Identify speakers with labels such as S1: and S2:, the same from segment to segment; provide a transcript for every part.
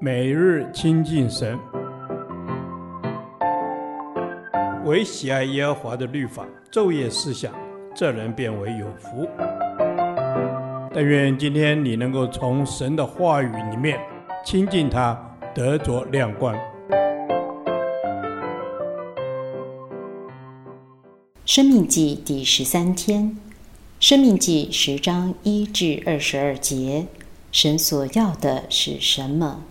S1: 每日亲近神，唯喜爱耶和华的律法，昼夜思想，这人便为有福。但愿今天你能够从神的话语里面亲近他，得着亮光。
S2: 生命记第十三天，生命记十章一至二十二节，神所要的是什么？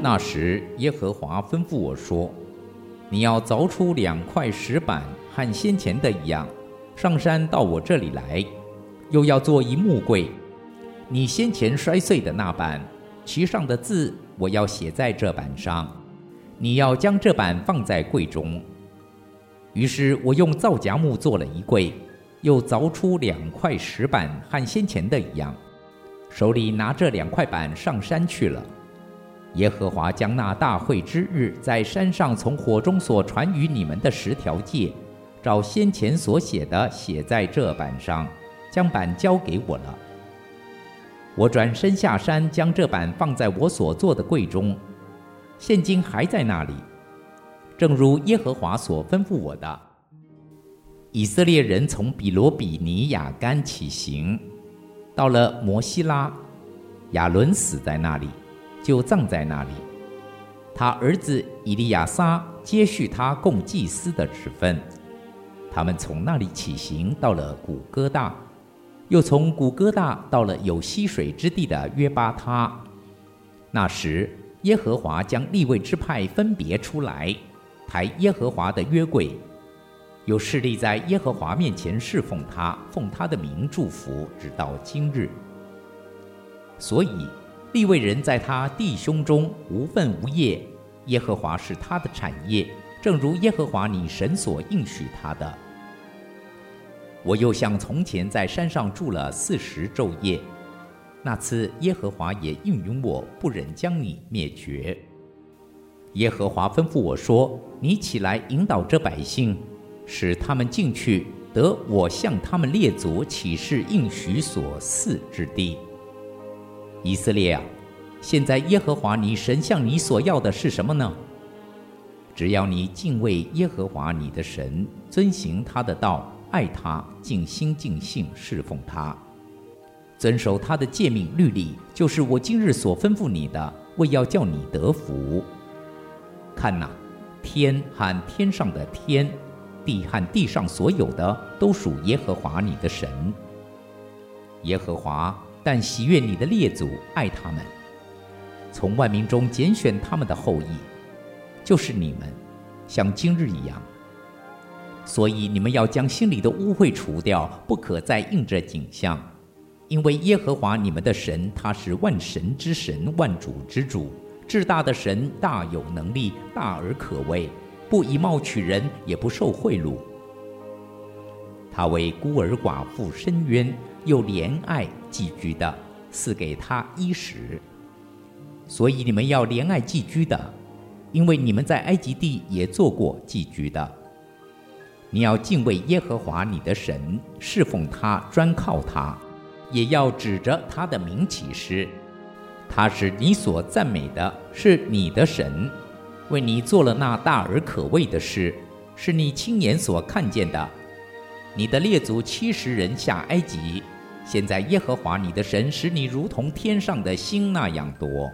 S3: 那时，耶和华吩咐我说：“你要凿出两块石板，和先前的一样，上山到我这里来。又要做一木柜，你先前摔碎的那板，其上的字我要写在这板上。你要将这板放在柜中。”于是我用皂荚木做了一柜，又凿出两块石板，和先前的一样，手里拿着两块板上山去了。耶和华将那大会之日在山上从火中所传与你们的十条诫，照先前所写的写在这板上，将板交给我了。我转身下山，将这板放在我所做的柜中，现今还在那里，正如耶和华所吩咐我的。以色列人从比罗比尼亚干起行，到了摩西拉，亚伦死在那里。就葬在那里，他儿子以利亚撒接续他供祭司的职分。他们从那里起行，到了古哥大，又从古哥大到了有溪水之地的约巴他。那时，耶和华将立位支派分别出来，抬耶和华的约柜，有势力在耶和华面前侍奉他，奉他的名祝福，直到今日。所以。利未人在他弟兄中无分无业，耶和华是他的产业，正如耶和华你神所应许他的。我又像从前在山上住了四十昼夜，那次耶和华也应允我，不忍将你灭绝。耶和华吩咐我说：“你起来引导这百姓，使他们进去得我向他们列祖起誓应许所赐之地。”以色列啊，现在耶和华你神向你所要的是什么呢？只要你敬畏耶和华你的神，遵行他的道，爱他，尽心尽性侍奉他，遵守他的诫命律例，就是我今日所吩咐你的，为要叫你得福。看哪，天和天上的天，地和地上所有的，都属耶和华你的神。耶和华。但喜悦你的列祖，爱他们，从万民中拣选他们的后裔，就是你们，像今日一样。所以你们要将心里的污秽除掉，不可再印着景象，因为耶和华你们的神，他是万神之神，万主之主，至大的神，大有能力，大而可畏，不以貌取人，也不受贿赂。他为孤儿寡妇伸冤。又怜爱寄居的，赐给他衣食。所以你们要怜爱寄居的，因为你们在埃及地也做过寄居的。你要敬畏耶和华你的神，侍奉他，专靠他，也要指着他的名起誓。他是你所赞美的，是你的神，为你做了那大而可畏的事，是你亲眼所看见的。你的列祖七十人下埃及。现在耶和华你的神使你如同天上的星那样多。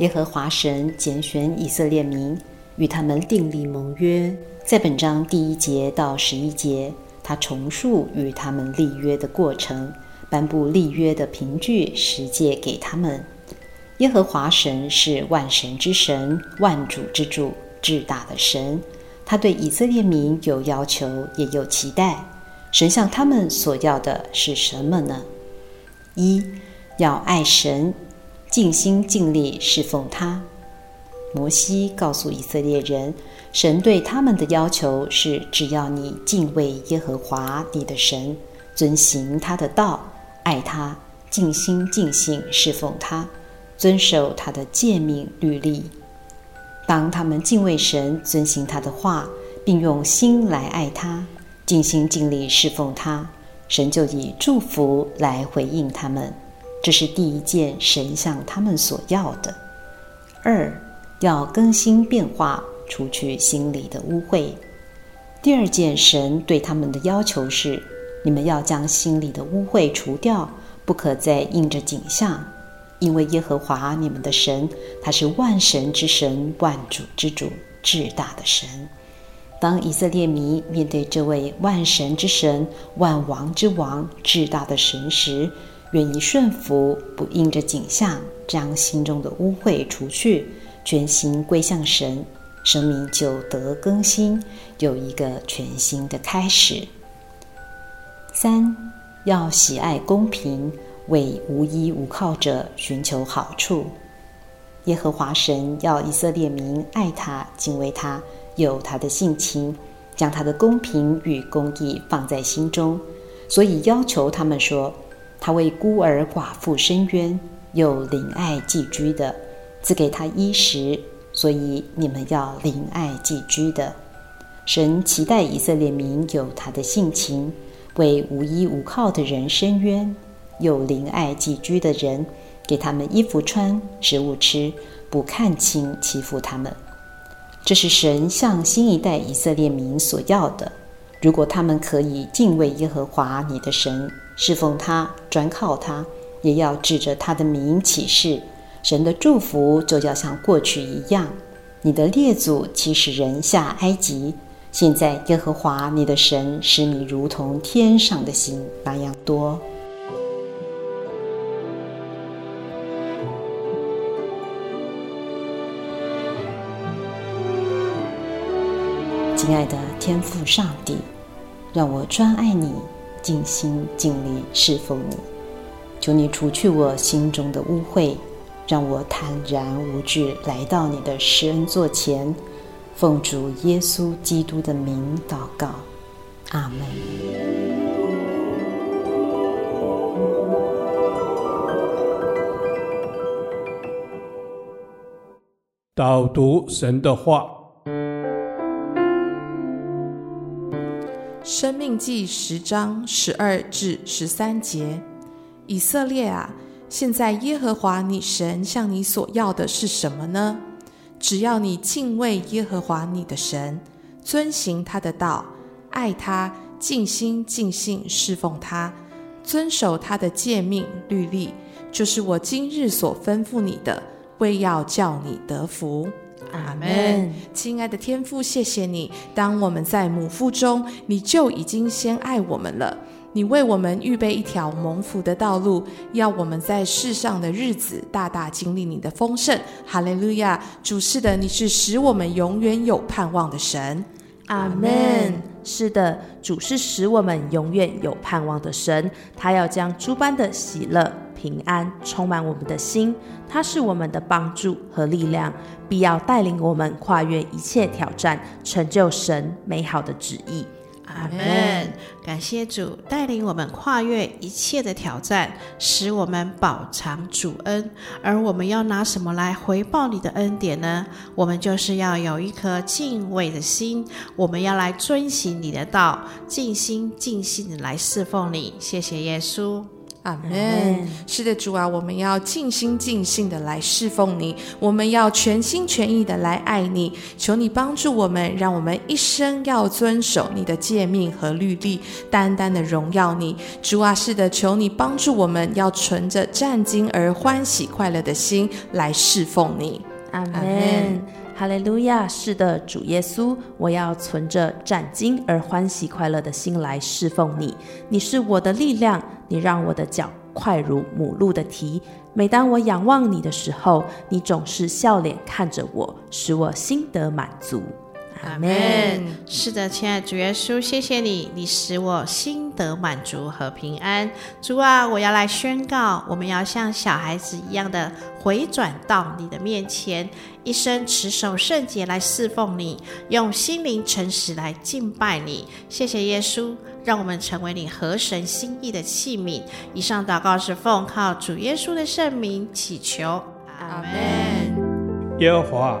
S2: 耶和华神拣选以色列民，与他们订立盟约。在本章第一节到十一节，他重述与他们立约的过程，颁布立约的凭据，十诫给他们。耶和华神是万神之神，万主之主，至大的神。他对以色列民有要求，也有期待。神向他们所要的是什么呢？一，要爱神，尽心尽力侍奉他。摩西告诉以色列人，神对他们的要求是：只要你敬畏耶和华你的神，遵行他的道，爱他，尽心尽性侍奉他，遵守他的诫命律例。当他们敬畏神，遵行他的话，并用心来爱他，尽心尽力侍奉他，神就以祝福来回应他们。这是第一件神向他们所要的。二，要更新变化，除去心里的污秽。第二件神对他们的要求是：你们要将心里的污秽除掉，不可再印着景象，因为耶和华你们的神，他是万神之神，万主之主，至大的神。当以色列民面对这位万神之神、万王之王、至大的神时，愿意顺服，不印着景象，将心中的污秽除去，全心归向神，生命就得更新，有一个全新的开始。三，要喜爱公平，为无依无靠者寻求好处。耶和华神要以色列民爱他、敬畏他，有他的性情，将他的公平与公义放在心中，所以要求他们说。他为孤儿寡妇伸冤，又怜爱寄居的，赐给他衣食，所以你们要怜爱寄居的。神期待以色列民有他的性情，为无依无靠的人伸冤，又怜爱寄居的人，给他们衣服穿，食物吃，不看轻欺负他们。这是神向新一代以色列民所要的。如果他们可以敬畏耶和华你的神，侍奉他，专靠他，也要指着他的名起誓，神的祝福就要像过去一样。你的列祖七十人下埃及，现在耶和华你的神使你如同天上的星那样多。亲爱的天父上帝，让我专爱你。尽心尽力侍奉你，求你除去我心中的污秽，让我坦然无惧来到你的施恩座前，奉主耶稣基督的名祷告，阿门。
S1: 导读神的话。
S4: 生命记十章十二至十三节：以色列啊，现在耶和华你神向你所要的是什么呢？只要你敬畏耶和华你的神，遵行他的道，爱他，尽心尽性侍奉他，遵守他的诫命律例，就是我今日所吩咐你的，为要叫你得福。阿门，亲爱的天父，谢谢你。当我们在母腹中，你就已经先爱我们了。你为我们预备一条蒙福的道路，要我们在世上的日子大大经历你的丰盛。哈利路亚！主是的，你是使我们永远有盼望的神。
S5: 阿门。是的，主是使我们永远有盼望的神。他要将诸般的喜乐。平安充满我们的心，他是我们的帮助和力量，必要带领我们跨越一切挑战，成就神美好的旨意。
S6: 阿门。感谢主带领我们跨越一切的挑战，使我们饱尝主恩。而我们要拿什么来回报你的恩典呢？我们就是要有一颗敬畏的心，我们要来遵行你的道，尽心尽性的来侍奉你。谢谢耶稣。
S4: 阿门。是的，主啊，我们要尽心尽性的来侍奉你，我们要全心全意的来爱你。求你帮助我们，让我们一生要遵守你的诫命和律例，单单的荣耀你。主啊，是的，求你帮助我们，要存着战兢而欢喜快乐的心来侍奉你。
S5: 阿门。哈利路亚！是的，主耶稣，我要存着崭新而欢喜快乐的心来侍奉你。你是我的力量，你让我的脚快如母鹿的蹄。每当我仰望你的时候，你总是笑脸看着我，使我心得满足。阿门。
S6: 是的，亲爱的主耶稣，谢谢你，你使我心得满足和平安。主啊，我要来宣告，我们要像小孩子一样的回转到你的面前，一生持守圣洁来侍奉你，用心灵诚实来敬拜你。谢谢耶稣，让我们成为你合神心意的器皿。以上祷告是奉靠主耶稣的圣名祈求，阿门。
S1: 耶和华，